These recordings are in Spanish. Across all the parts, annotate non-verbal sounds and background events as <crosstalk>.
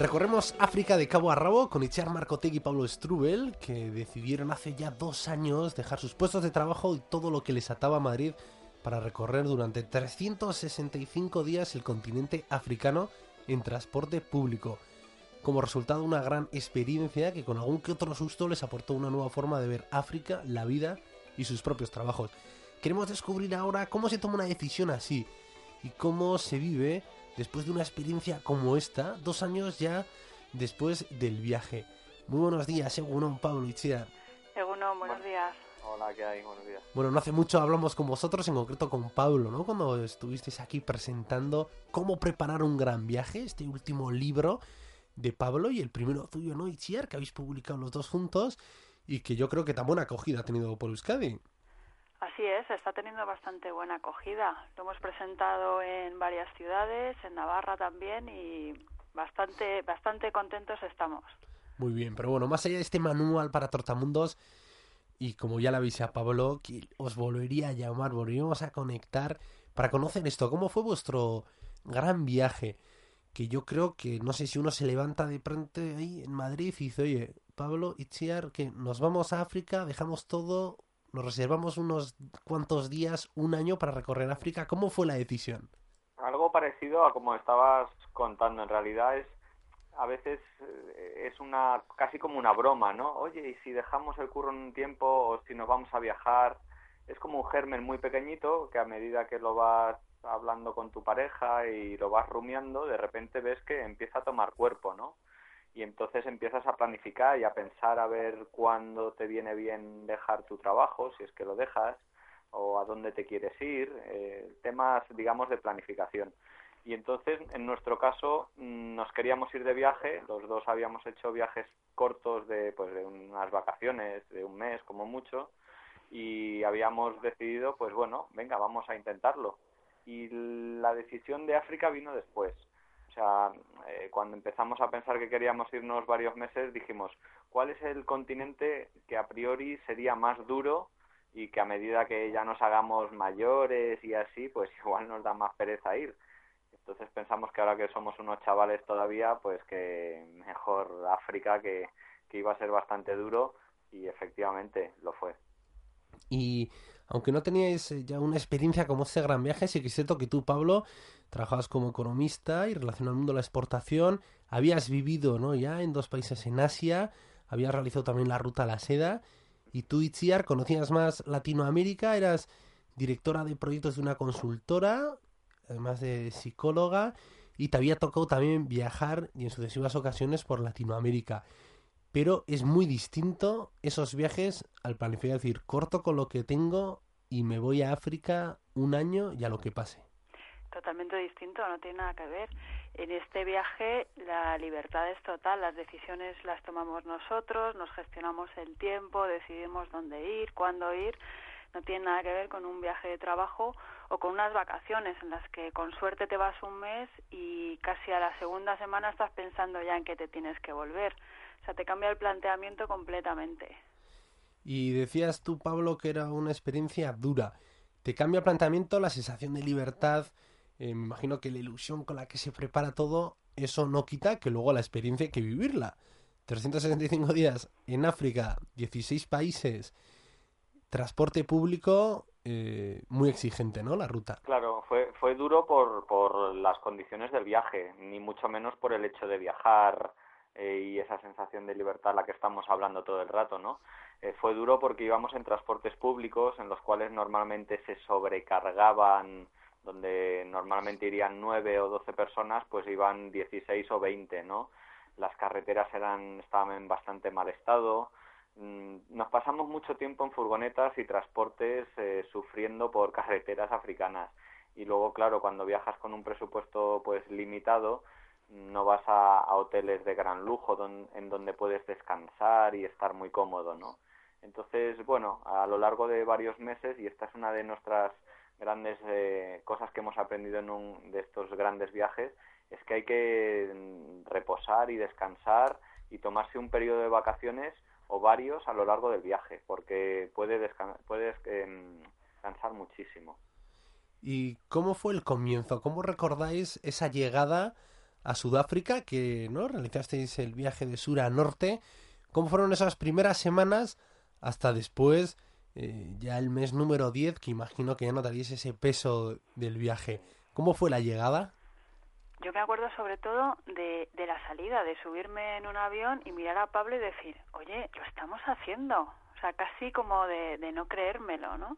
Recorremos África de cabo a rabo con Itziar Marcotegui y Pablo Strubel, que decidieron hace ya dos años dejar sus puestos de trabajo y todo lo que les ataba a Madrid para recorrer durante 365 días el continente africano en transporte público. Como resultado una gran experiencia que con algún que otro susto les aportó una nueva forma de ver África, la vida y sus propios trabajos. Queremos descubrir ahora cómo se toma una decisión así y cómo se vive después de una experiencia como esta, dos años ya después del viaje. Muy buenos días, Egunon, Pablo Itziar. Egunon, buenos días. Hola, ¿qué hay? Buenos días. Bueno, no hace mucho hablamos con vosotros, en concreto con Pablo, ¿no? Cuando estuvisteis aquí presentando cómo preparar un gran viaje, este último libro de Pablo y el primero tuyo, ¿no? Itziar, que habéis publicado los dos juntos y que yo creo que tan buena acogida ha tenido por Euskadi. Así es, está teniendo bastante buena acogida. Lo hemos presentado en varias ciudades, en Navarra también y bastante bastante contentos estamos. Muy bien, pero bueno, más allá de este manual para tortamundos y como ya le avisé a Pablo, que os volvería a llamar, volveríamos a conectar para conocer esto, cómo fue vuestro gran viaje, que yo creo que no sé si uno se levanta de pronto ahí en Madrid y dice, oye, Pablo, Itziar, que nos vamos a África, dejamos todo, nos reservamos unos cuantos días, un año para recorrer África. ¿Cómo fue la decisión? Algo parecido a como estabas contando. En realidad es a veces eh, es una casi como una broma, ¿no? Oye, y si dejamos el curro en un tiempo o si nos vamos a viajar, es como un germen muy pequeñito que a medida que lo vas hablando con tu pareja y lo vas rumiando, de repente ves que empieza a tomar cuerpo, ¿no? Y entonces empiezas a planificar y a pensar a ver cuándo te viene bien dejar tu trabajo, si es que lo dejas, o a dónde te quieres ir, eh, temas, digamos, de planificación. Y entonces, en nuestro caso, mm, nos queríamos ir de viaje, los dos habíamos hecho viajes cortos de, pues, de unas vacaciones, de un mes como mucho, y habíamos decidido, pues bueno, venga, vamos a intentarlo. Y la decisión de África vino después o sea, cuando empezamos a pensar que queríamos irnos varios meses, dijimos, ¿cuál es el continente que a priori sería más duro y que a medida que ya nos hagamos mayores y así, pues <laughs> igual nos da más pereza ir? Entonces pensamos que ahora que somos unos chavales todavía, pues que mejor África, que, que iba a ser bastante duro y efectivamente lo fue. Y aunque no teníais eh, ya una experiencia como este gran viaje, sí que es cierto que tú, Pablo, trabajabas como economista y relacionado al mundo de la exportación, habías vivido ¿no? ya en dos países en Asia, habías realizado también la ruta a la seda, y tú, Itziar, conocías más Latinoamérica, eras directora de proyectos de una consultora, además de psicóloga, y te había tocado también viajar y en sucesivas ocasiones por Latinoamérica pero es muy distinto esos viajes al planificar, decir, corto con lo que tengo y me voy a África un año y a lo que pase. Totalmente distinto, no tiene nada que ver. En este viaje la libertad es total, las decisiones las tomamos nosotros, nos gestionamos el tiempo, decidimos dónde ir, cuándo ir. No tiene nada que ver con un viaje de trabajo o con unas vacaciones en las que con suerte te vas un mes y casi a la segunda semana estás pensando ya en que te tienes que volver. O sea, te cambia el planteamiento completamente. Y decías tú, Pablo, que era una experiencia dura. Te cambia el planteamiento, la sensación de libertad. Eh, me imagino que la ilusión con la que se prepara todo, eso no quita que luego la experiencia hay que vivirla. 365 días en África, 16 países, transporte público, eh, muy exigente, ¿no? La ruta. Claro, fue, fue duro por, por las condiciones del viaje, ni mucho menos por el hecho de viajar eh, y esa sensación de libertad a la que estamos hablando todo el rato, ¿no? Eh, fue duro porque íbamos en transportes públicos en los cuales normalmente se sobrecargaban, donde normalmente irían nueve o doce personas, pues iban dieciséis o veinte, ¿no? Las carreteras eran, estaban en bastante mal estado, mm, nos pasamos mucho tiempo en furgonetas y transportes eh, sufriendo por <laughs> carreteras africanas y luego claro cuando viajas con un presupuesto pues limitado no vas a, hoteles de gran lujo en donde puedes descansar y estar muy cómodo, ¿no? Entonces, bueno, a lo largo de varios meses, y esta es una de nuestras grandes eh, cosas que hemos aprendido en un de estos grandes viajes, es que hay que mm, reposar y descansar y tomarse un periodo de vacaciones o varios a lo largo del viaje, porque puede puedes em, descansar muchísimo. ¿Y cómo fue el comienzo? ¿Cómo recordáis esa llegada a Sudáfrica, que no realizasteis el viaje de sur a norte. ¿Cómo fueron esas primeras semanas hasta después, eh, ya el mes número 10, que imagino que ya notaríais ese peso del viaje? ¿Cómo fue la llegada? Yo me acuerdo sobre todo de, de la salida, de subirme en un avión y mirar a Pablo y decir, oye, lo estamos haciendo. O sea, casi como de, de no creérmelo, ¿no?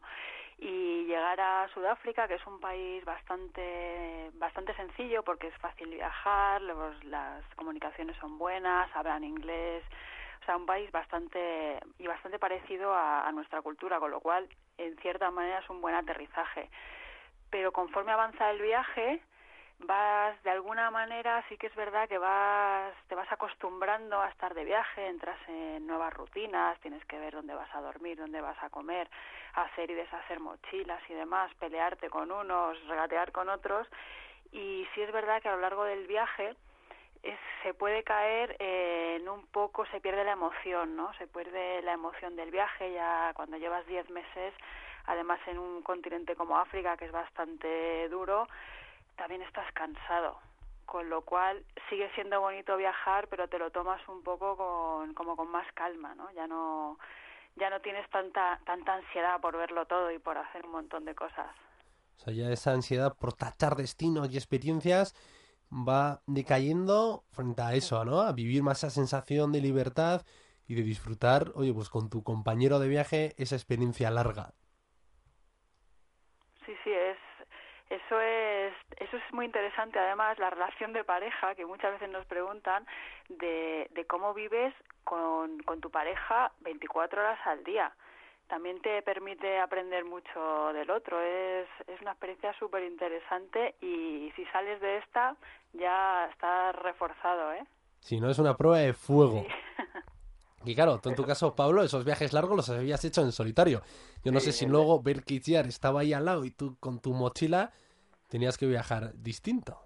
Y llegar a Sudáfrica, que es un país bastante bastante sencillo porque es fácil viajar, las comunicaciones son buenas, hablan inglés, o sea, un país bastante y bastante parecido a, a nuestra cultura, con lo cual, en cierta manera, es un buen aterrizaje. Pero conforme avanza el viaje, vas de alguna manera sí que es verdad que vas te vas acostumbrando a estar de viaje entras en nuevas rutinas tienes que ver dónde vas a dormir dónde vas a comer hacer y deshacer mochilas y demás pelearte con unos regatear con otros. Y sí es verdad que a lo largo del viaje es, se puede caer en un poco se pierde la emoción no se pierde la emoción del viaje ya cuando llevas diez meses además en un continente como África que es bastante duro también estás cansado, con lo cual sigue siendo bonito viajar, pero te lo tomas un poco con, como con más calma, ¿no? Ya no ya no tienes tanta tanta ansiedad por verlo todo y por hacer un montón de cosas. O sea, ya esa ansiedad por tachar destinos y experiencias va decayendo frente a eso, ¿no? A vivir más esa sensación de libertad y de disfrutar, oye, pues con tu compañero de viaje esa experiencia larga. Sí, sí, es eso es, eso es muy interesante. Además, la relación de pareja, que muchas veces nos preguntan de, de cómo vives con, con tu pareja 24 horas al día. También te permite aprender mucho del otro. Es, es una experiencia súper interesante y si sales de esta, ya estás reforzado, ¿eh? Si no, es una prueba de fuego. <laughs> Y claro, tú en tu caso, Pablo, esos viajes largos los habías hecho en solitario. Yo no sé si luego Berkitiar estaba ahí al lado y tú con tu mochila tenías que viajar distinto.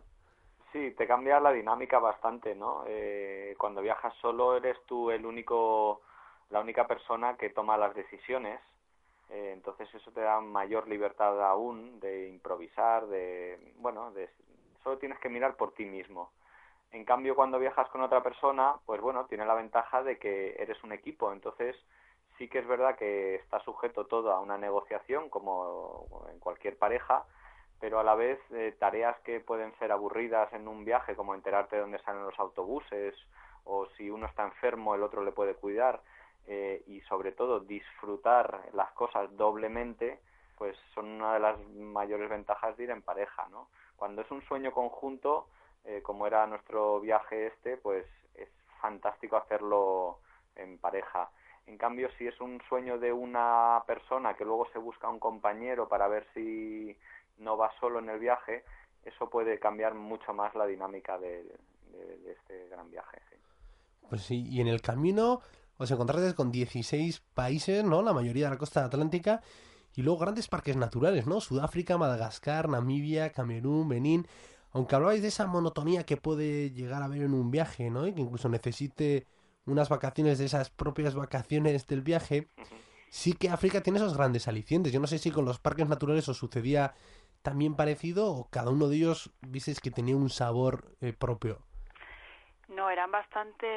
Sí, te cambia la dinámica bastante, ¿no? Eh, cuando viajas solo eres tú el único, la única persona que toma las decisiones. Eh, entonces eso te da mayor libertad aún de improvisar, de, bueno, de, solo tienes que mirar por ti mismo. En cambio, cuando viajas con otra persona, pues bueno, tiene la ventaja de que eres un equipo. Entonces, sí que es verdad que está sujeto todo a una negociación, como en cualquier pareja, pero a la vez eh, tareas que pueden ser aburridas en un viaje, como enterarte de dónde salen los autobuses, o si uno está enfermo, el otro le puede cuidar, eh, y sobre todo disfrutar las cosas doblemente, pues son una de las mayores ventajas de ir en pareja, ¿no? Cuando es un sueño conjunto, eh, como era nuestro viaje este, pues es fantástico hacerlo en pareja. En cambio, si es un sueño de una persona que luego se busca un compañero para ver si no va solo en el viaje, eso puede cambiar mucho más la dinámica de, este gran viaje. Pues sí, y en el camino os encontraste con 16 países, ¿no? La mayoría de la costa atlántica, y luego grandes parques naturales, ¿no? Sudáfrica, Madagascar, Namibia, Camerún, Benín. Aunque hablabais de esa monotonía que puede llegar a haber en un viaje, ¿no? Y que incluso necesite unas vacaciones de esas propias vacaciones del viaje, sí que África tiene esos grandes alicientes. Yo no sé si con los parques naturales os sucedía también parecido o cada uno de ellos dices que tenía un sabor eh, propio? No, eran bastante,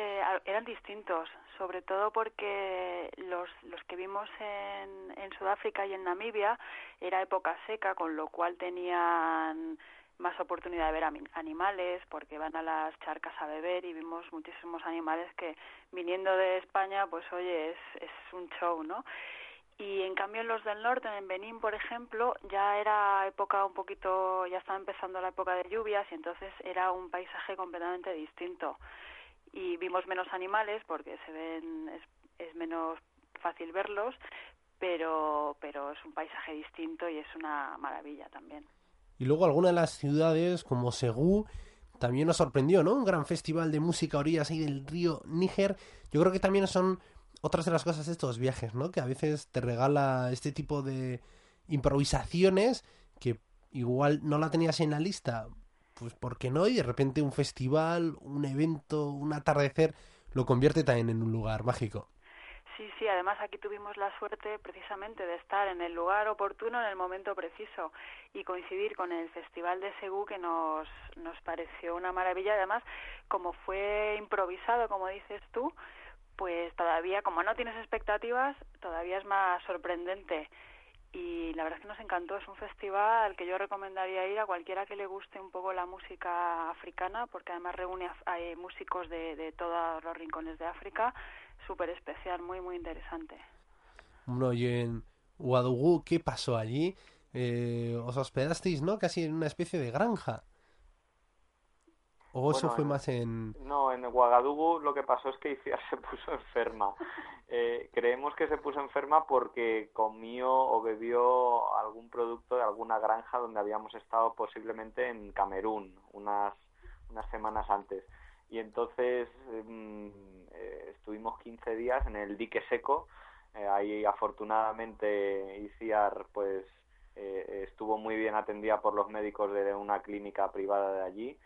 eran distintos, sobre todo porque los, los que vimos en, en Sudáfrica y en Namibia era época seca, con lo cual tenían más oportunidad de ver animales porque van a las charcas a beber y vimos muchísimos animales que viniendo de España pues oye es, es un show no y en cambio en los del norte, en Benín, por ejemplo, ya era época un poquito, ya estaba empezando la época de lluvias y entonces era un paisaje completamente distinto. Y vimos menos animales porque se ven, es, es menos fácil verlos, pero, pero es un paisaje distinto y es una maravilla también. Y luego algunas de las ciudades como Segú también nos sorprendió, ¿no? Un gran festival de música a orillas ahí del río Níger. Yo creo que también son otras de las cosas de estos viajes, ¿no? Que a veces te regala este tipo de improvisaciones que igual no la tenías en la lista, pues porque no, y de repente un festival, un evento, un atardecer lo convierte también en un lugar mágico. Sí, sí, además aquí tuvimos la suerte precisamente de estar en el lugar oportuno en el momento preciso y coincidir con el Festival de Segú que nos, nos pareció una maravilla. Además, como fue improvisado, como dices tú, pues todavía, como no tienes expectativas, todavía es más sorprendente. Y la verdad es que nos encantó, es un festival que yo recomendaría ir a cualquiera que le guste un poco la música africana, porque además reúne a, músicos de, de todos los rincones de África súper especial, muy, muy interesante. Bueno, y en Ouagadougou, ¿qué pasó allí? Eh, os hospedasteis, ¿no? Casi en una especie de granja. ¿O eso fue más en...? No, en Ouagadougou lo que pasó es que <laughs> Iciar se puso enferma. Eh, creemos que se puso enferma porque comió o bebió algún producto de alguna granja donde habíamos estado posiblemente en Camerún unas, unas semanas antes. Y entonces mm, eh, estuvimos 15 días en el dique seco. Eh, ahí afortunadamente Iciar pues eh, estuvo muy bien atendida por los médicos de una clínica privada de allí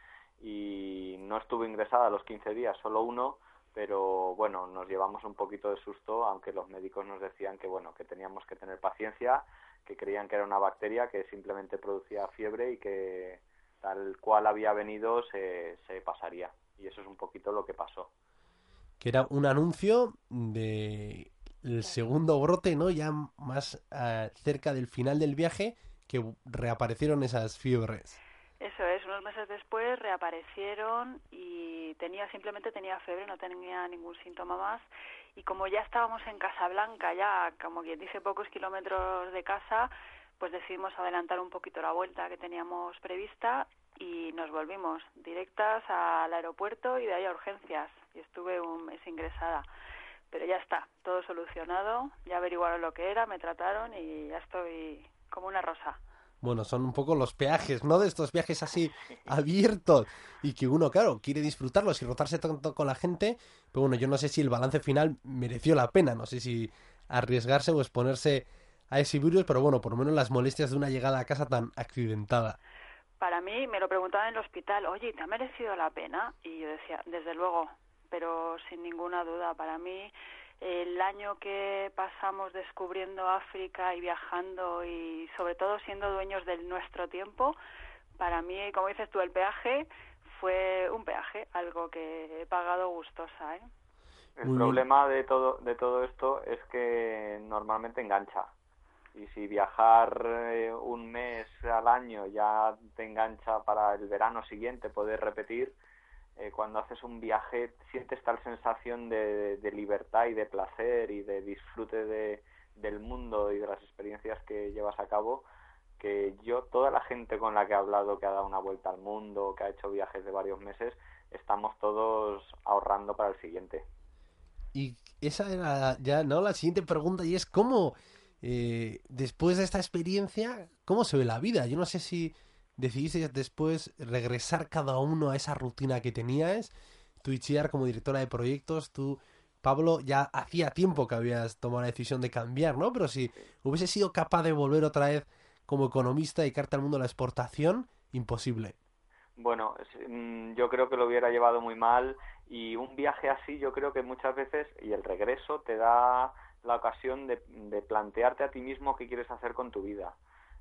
y no estuvo ingresada los 15 días, solo uno, pero bueno, nos llevamos un poquito de susto, aunque los médicos nos decían que bueno, que teníamos que tener paciencia, que creían que era una bacteria que simplemente producía fiebre y que tal cual había venido se, se pasaría. Y eso es un poquito lo que pasó que era un anuncio de el segundo brote, ¿no? Ya más ah, cerca del final del viaje, que reaparecieron esas fiebres. Unos meses después reaparecieron y tenía simplemente tenía fiebre, no tenía ningún síntoma más y como ya estábamos en Casablanca, ya como quien dice pocos kilómetros de casa, pues decidimos adelantar un poquito la vuelta que teníamos prevista y nos volvimos directas al aeropuerto y de ahí a urgencias y estuve un mes ingresada. Pero ya está, todo solucionado, ya averiguaron lo que era, me trataron y ya estoy como una rosa. Bueno, son un poco los peajes, ¿no? De estos viajes así <laughs> abiertos y que uno, claro, quiere disfrutarlos y rotarse tanto con la gente, pero bueno, yo no sé si el balance final mereció la pena, no sé si arriesgarse o exponerse a ese virus, pero bueno, por lo menos las molestias de una llegada a casa tan accidentada para mí me lo preguntaban en el hospital, oye, ¿te ha merecido la pena? Y yo decía, desde luego, pero sin ninguna duda, para mí el año que pasamos descubriendo África y viajando y sobre todo siendo dueños de nuestro tiempo, para mí, como dices tú, el peaje fue un peaje, algo que he pagado gustosa. ¿eh? El problema de todo, de todo esto es que normalmente engancha y si viajar eh, un mes al año ya te engancha para el verano siguiente poder repetir, eh, cuando haces un viaje sientes tal sensación de, libertad y de placer y de disfrute de, del mundo y de las experiencias que llevas a cabo que yo, toda la gente con la que he hablado que ha dado una vuelta al mundo, que ha hecho viajes de varios meses, estamos todos ahorrando para el siguiente. Y esa era ya, ¿no? La siguiente pregunta y es ¿cómo eh, después de esta experiencia, ¿cómo se ve la vida? Yo no sé si decidiste después regresar cada uno a esa rutina que tenías. Tú, Itziar, como directora de proyectos, tú, Pablo, ya hacía tiempo que habías tomado la decisión de cambiar, ¿no? Pero si hubiese sido capaz de volver otra vez como economista y carta al mundo la exportación, imposible. Bueno, mm, yo creo que lo hubiera llevado muy mal y un viaje así yo creo que muchas veces y el regreso te da la ocasión de, plantearte a ti mismo qué quieres hacer con tu vida.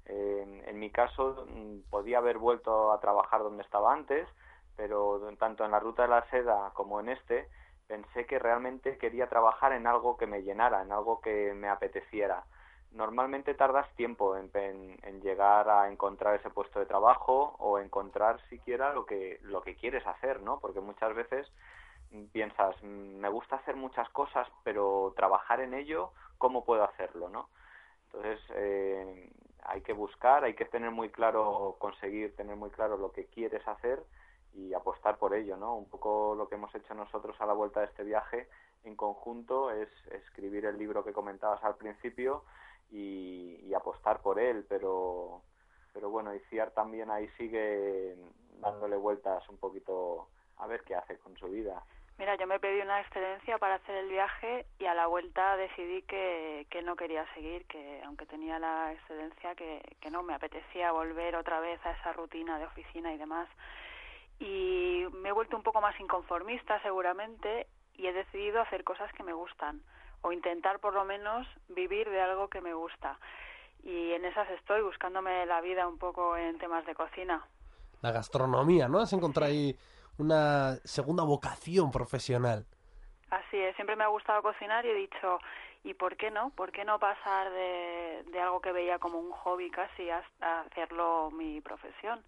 En mi caso, mm, podía haber vuelto a trabajar donde estaba antes, pero tanto en la ruta de la seda como en este, pensé que realmente quería trabajar en algo que me llenara, en algo que me apeteciera. Normalmente tardas tiempo en, en, llegar a encontrar ese puesto de trabajo o encontrar siquiera lo que, lo que quieres hacer, ¿no? Porque muchas veces piensas, mm, me gusta hacer muchas cosas, pero trabajar en ello, ¿cómo puedo hacerlo? ¿no? Entonces, eh, hay que buscar, hay que tener muy claro, conseguir tener muy claro lo que quieres hacer y apostar por ello, ¿no? Un poco lo que hemos hecho nosotros a la vuelta de este viaje en conjunto es escribir el libro que comentabas al principio y, y apostar por él, pero, pero bueno, Iciar también ahí sigue dándole vueltas un poquito a ver qué hace con su vida. Mira, yo me pedí una excedencia para hacer el viaje y a la vuelta decidí que, que no quería seguir, que aunque tenía la excedencia, que, que no me apetecía volver otra vez a esa rutina de oficina y demás. Y me he vuelto un poco más inconformista seguramente y he decidido hacer cosas que me gustan. o intentar por lo menos vivir de algo que me gusta. Y en esas estoy, buscándome la vida un poco en temas de cocina. La gastronomía, ¿no? Has encontrado ahí una segunda vocación profesional. Así es, siempre me ha gustado cocinar y he dicho, ¿y por qué no? ¿Por qué no pasar de, de algo que veía como un hobby casi a, a hacerlo mi profesión?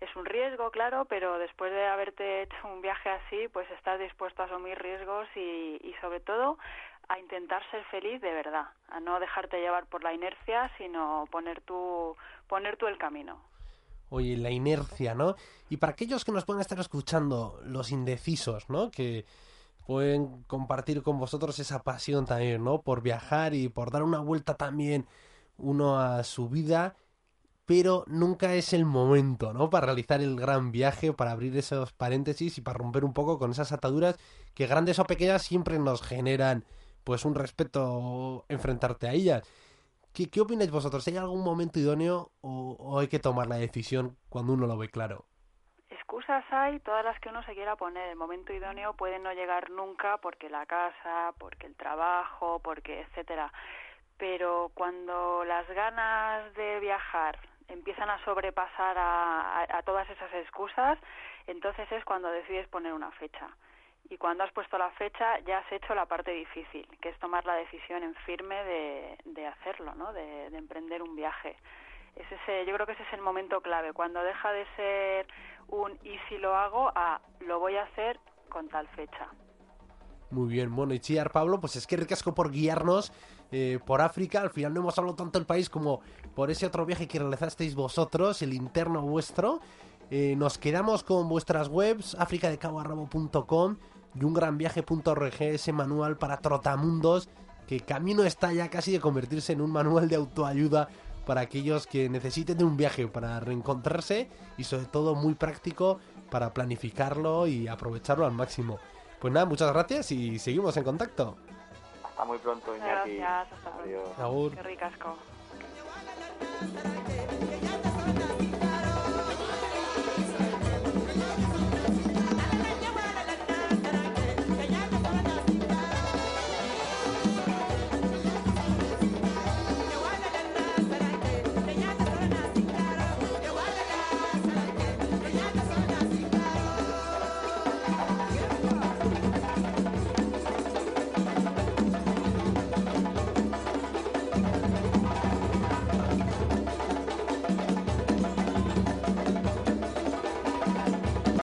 es un riesgo, claro, pero después de haberte hecho un viaje así, pues estás dispuesto a asumir riesgos y, y sobre todo a intentar ser feliz de verdad, a no dejarte llevar por la inercia, sino poner tú, poner tú el camino. Oye, la inercia, ¿no? Y para aquellos que nos pueden estar escuchando, los indecisos, ¿no? Que pueden compartir con vosotros esa pasión también, ¿no? Por viajar y por dar una vuelta también uno a su vida pero nunca es el momento, ¿no? Para realizar el gran viaje, para abrir esos paréntesis y para romper un poco con esas ataduras que grandes o pequeñas siempre nos generan, pues, un respeto enfrentarte a ellas. ¿Qué, opináis vosotros? ¿Hay algún momento idóneo o, o hay que tomar la decisión cuando uno lo ve claro? excusas hay todas las que uno se quiera poner. El momento idóneo puede no llegar nunca porque la casa, porque el trabajo, porque etcétera. Pero cuando las ganas de viajar empiezan a sobrepasar a, todas esas excusas, entonces es cuando decides poner una fecha. Y cuando has puesto la fecha ya has hecho la parte difícil, que es tomar la decisión en firme de, de hacerlo, ¿no? de, de emprender un viaje. Es ese, yo creo que ese es el momento clave, cuando deja de ser un y si lo hago a lo voy a hacer con tal fecha. Muy bien, bueno, y Chiar Pablo, pues es que ricasco por guiarnos eh, por África. Al final no hemos hablado tanto del país como por ese otro viaje que realizasteis vosotros, el interno vuestro. Eh, nos quedamos con vuestras webs, africadecaboarrabo.com y ungranviaje.org, ese manual para trotamundos que camino está ya casi de convertirse en un manual de autoayuda para aquellos que necesiten de un viaje para reencontrarse y sobre todo muy práctico para planificarlo y aprovecharlo al máximo. Pues nada, muchas gracias y seguimos en contacto. Hasta muy pronto, Iñaki. Gracias, hasta pronto. Agur. Qué ricasco.